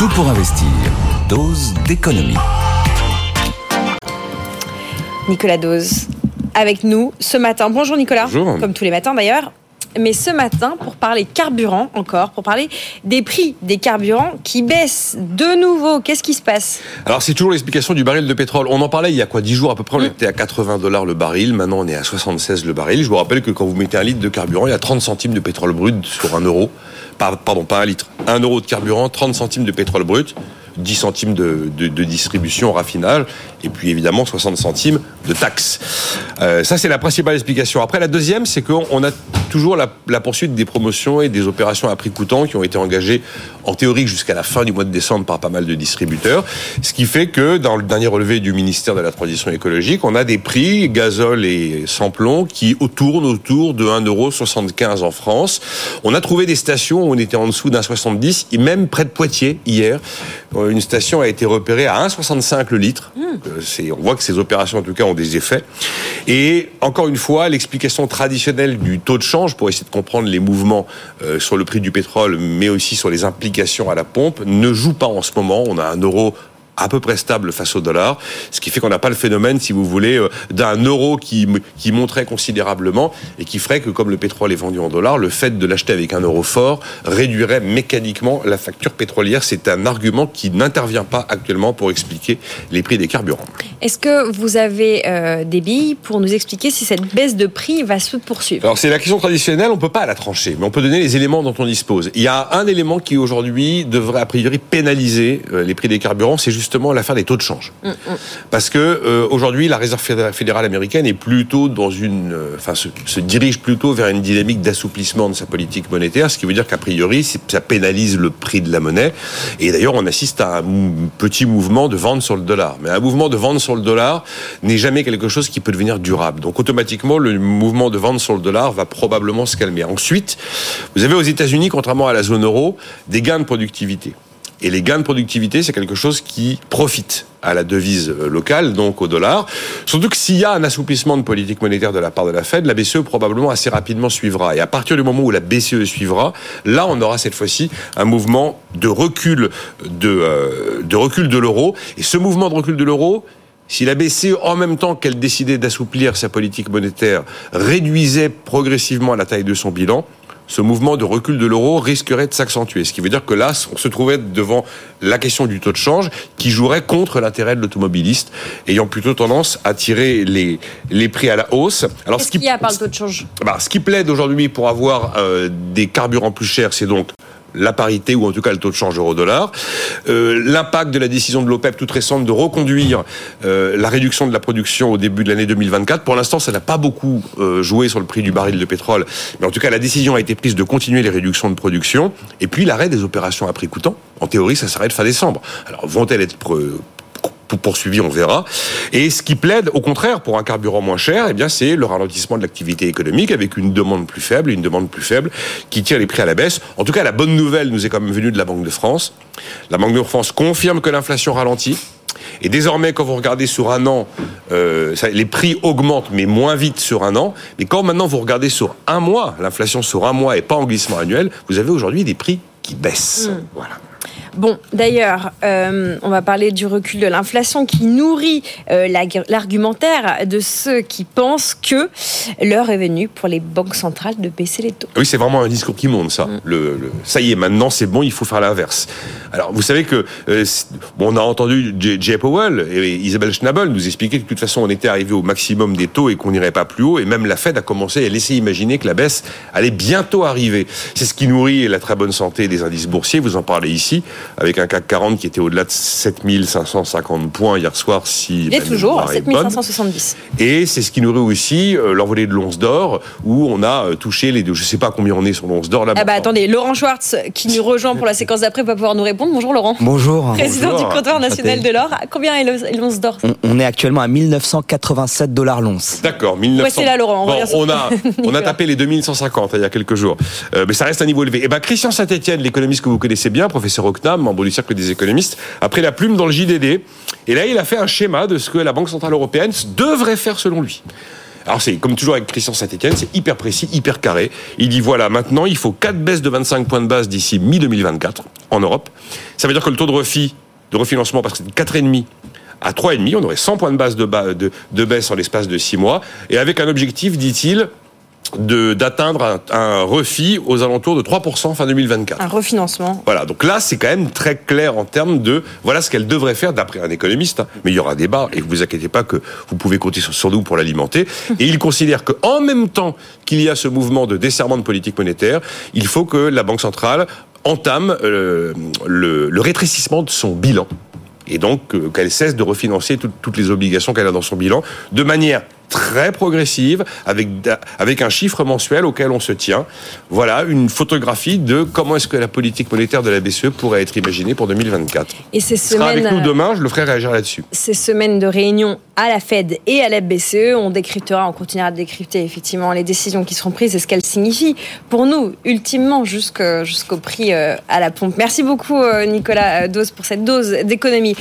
Tout pour investir. Dose d'économie. Nicolas Dose avec nous ce matin. Bonjour Nicolas. Bonjour. Comme tous les matins d'ailleurs. Mais ce matin, pour parler carburant encore, pour parler des prix des carburants qui baissent de nouveau, qu'est-ce qui se passe? Alors c'est toujours l'explication du baril de pétrole. On en parlait il y a quoi 10 jours à peu près, on était à 80 dollars le baril, maintenant on est à 76 le baril. Je vous rappelle que quand vous mettez un litre de carburant, il y a 30 centimes de pétrole brut sur un euro. Pardon, pas un litre. Un euro de carburant, 30 centimes de pétrole brut. 10 centimes de, de, de, distribution, raffinage, et puis évidemment 60 centimes de taxes. Euh, ça, c'est la principale explication. Après, la deuxième, c'est qu'on a toujours la, poursuite des promotions et des opérations à prix coûtant qui ont été engagées en théorie jusqu'à la fin du mois de décembre par pas mal de distributeurs. Ce qui fait que dans le dernier relevé du ministère de la Transition écologique, on a des prix gazole et sans-plomb qui tournent autour de 1,75€ en France. On a trouvé des stations où on était en dessous d'un 70 et même près de Poitiers hier une station a été repérée à 1,65 le litre. Mmh. On voit que ces opérations, en tout cas, ont des effets. Et encore une fois, l'explication traditionnelle du taux de change, pour essayer de comprendre les mouvements euh, sur le prix du pétrole, mais aussi sur les implications à la pompe, ne joue pas en ce moment. On a un euro à peu près stable face au dollar, ce qui fait qu'on n'a pas le phénomène, si vous voulez, euh, d'un euro qui, qui monterait considérablement et qui ferait que, comme le pétrole est vendu en dollars, le fait de l'acheter avec un euro fort réduirait mécaniquement la facture pétrolière. C'est un argument qui n'intervient pas actuellement pour expliquer les prix des carburants. Est-ce que vous avez euh, des billes pour nous expliquer si cette baisse de prix va se poursuivre? Alors c'est la question traditionnelle, on ne peut pas la trancher, mais on peut donner les éléments dont on dispose. Il y a un élément qui aujourd'hui devrait a priori pénaliser euh, les prix des carburants, c'est justement l'affaire des taux de change. Mm, mm. Parce que euh, aujourd'hui, la Réserve fédérale américaine est plutôt dans une, euh, enfin, se, se, dirige plutôt vers une dynamique d'assouplissement de sa politique monétaire, ce qui veut dire qu'a priori, ça pénalise le prix de la monnaie. Et d'ailleurs, on assiste à un petit mouvement de vente sur le dollar. Mais un mouvement de vente sur le dollar n'est jamais quelque chose qui peut devenir durable. Donc automatiquement, le mouvement de vente sur le dollar va probablement se calmer. Ensuite, vous avez aux États-Unis, contrairement à la zone euro, des gains de productivité. Et les gains de productivité, c'est quelque chose qui profite à la devise locale, donc au dollar. Surtout que s'il y a un assouplissement de politique monétaire de la part de la Fed, la BCE probablement assez rapidement suivra. Et à partir du moment où la BCE suivra, là, on aura cette fois-ci un mouvement de recul de, euh, de recul de l'euro. Et ce mouvement de recul de l'euro, si la BCE, en même temps qu'elle décidait d'assouplir sa politique monétaire, réduisait progressivement la taille de son bilan, ce mouvement de recul de l'euro risquerait de s'accentuer. Ce qui veut dire que là, on se trouvait devant la question du taux de change qui jouerait contre l'intérêt de l'automobiliste, ayant plutôt tendance à tirer les, les prix à la hausse. Alors, ce qu'il y a par le taux de change? bah, Ce qui plaide aujourd'hui pour avoir euh, des carburants plus chers, c'est donc la parité ou en tout cas le taux de change euro-dollar. Euh, L'impact de la décision de l'OPEP toute récente de reconduire euh, la réduction de la production au début de l'année 2024. Pour l'instant, ça n'a pas beaucoup euh, joué sur le prix du baril de pétrole, mais en tout cas, la décision a été prise de continuer les réductions de production. Et puis l'arrêt des opérations à prix coûtant. En théorie, ça s'arrête fin décembre. Alors vont-elles être poursuivi, on verra. Et ce qui plaide, au contraire, pour un carburant moins cher, eh bien, c'est le ralentissement de l'activité économique avec une demande plus faible, une demande plus faible qui tire les prix à la baisse. En tout cas, la bonne nouvelle nous est quand même venue de la Banque de France. La Banque de France confirme que l'inflation ralentit. Et désormais, quand vous regardez sur un an, euh, ça, les prix augmentent, mais moins vite sur un an. Mais quand maintenant vous regardez sur un mois, l'inflation sur un mois et pas en glissement annuel, vous avez aujourd'hui des prix qui baissent. Mmh. Voilà. Bon, d'ailleurs, euh, on va parler du recul de l'inflation qui nourrit euh, l'argumentaire de ceux qui pensent que l'heure est venue pour les banques centrales de baisser les taux. Oui, c'est vraiment un discours qui monte, ça. Mm. Le, le, ça y est, maintenant, c'est bon, il faut faire l'inverse. Alors, vous savez que, euh, bon, on a entendu Jay Powell et Isabelle Schnabel nous expliquer que de toute façon, on était arrivé au maximum des taux et qu'on n'irait pas plus haut. Et même la Fed a commencé à laisser imaginer que la baisse allait bientôt arriver. C'est ce qui nourrit la très bonne santé des indices boursiers. Vous en parlez ici avec un CAC 40 qui était au-delà de 7550 points hier soir. Si Il est toujours 7570. Et c'est ce qui nourrit aussi euh, l'envolée de l'once d'or, où on a euh, touché les deux. Je ne sais pas combien on est sur l'once d'or là. Ah bah attendez, Laurent Schwartz, qui nous rejoint pour la séquence d'après, va pouvoir nous répondre. Bonjour Laurent. Bonjour. Président Bonjour. du comptoir national de l'or. Combien est l'once d'or on, on, est actuellement à 1987 dollars l'once. D'accord, 1900. Ouais, c'est là Laurent. Bon, on, a, on a tapé les 2150 il y a quelques jours. Euh, mais ça reste un niveau élevé. Et ben Christian Saint-Etienne, l'économiste que vous connaissez bien, professeur Ocnam, membre du cercle des économistes, a pris la plume dans le JDD. Et là, il a fait un schéma de ce que la Banque Centrale Européenne devrait faire selon lui. Alors c'est comme toujours avec Christian Saint-Etienne, c'est hyper précis, hyper carré. Il dit voilà, maintenant il faut 4 baisses de 25 points de base d'ici mi-2024. en Europe. Ça veut dire que le taux de refit, de refinancement, que c'est 4,5 à 3,5, on aurait 100 points de base de, de, de baisse en l'espace de 6 mois, et avec un objectif, dit-il, d'atteindre un, un, refit aux alentours de 3% fin 2024. Un refinancement. Voilà, donc là c'est quand même très clair en termes de voilà ce qu'elle devrait faire d'après un économiste. Hein. Mais il y aura un débat et vous vous inquiétez pas que vous pouvez compter sur, sur nous pour l'alimenter. Et il considère qu'en même temps qu'il y a ce mouvement de desserrement de politique monétaire, il faut que la Banque centrale entame euh, le, le rétrécissement de son bilan et donc euh, qu'elle cesse de refinancer tout, toutes les obligations qu'elle a dans son bilan de manière très progressive, avec, avec un chiffre mensuel auquel on se tient. Voilà une photographie de comment est-ce que la politique monétaire de la BCE pourrait être imaginée pour 2024. Et ces semaines, sera avec nous demain, je le ferai réagir là-dessus. Ces semaines de réunion à la Fed et à la BCE, on décryptera, on continuera de décrypter effectivement les décisions qui seront prises et ce qu'elles signifient pour nous, ultimement, jusqu'au prix euh, à la pompe. Merci beaucoup, euh, Nicolas Dose, pour cette dose d'économie.